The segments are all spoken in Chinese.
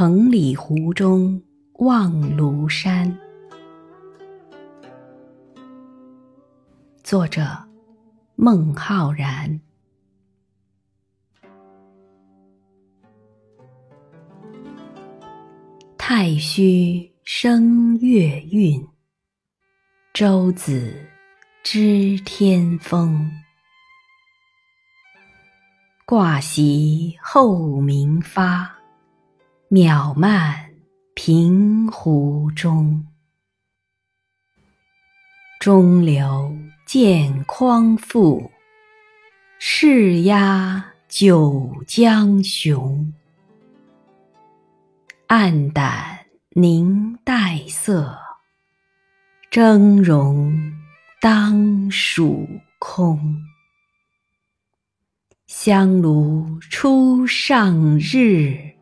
彭蠡湖中望庐山。作者：孟浩然。太虚生月运，周子知天风。挂席后明发，渺漫平湖中。中流见匡复，势压九江雄。暗淡凝黛色，峥嵘当属空。香炉初上日，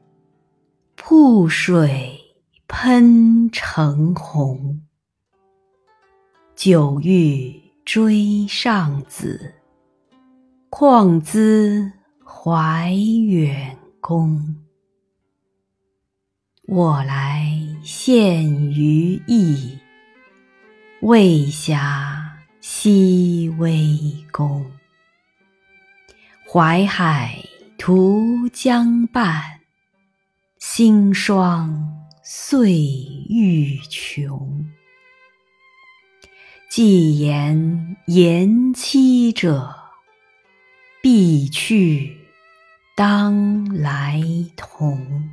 瀑水喷成洪。久欲追上子，况兹怀远公。我来献于邑，未暇西微宫。淮海图江畔，星霜岁欲穷。既言言期者，必去当来同。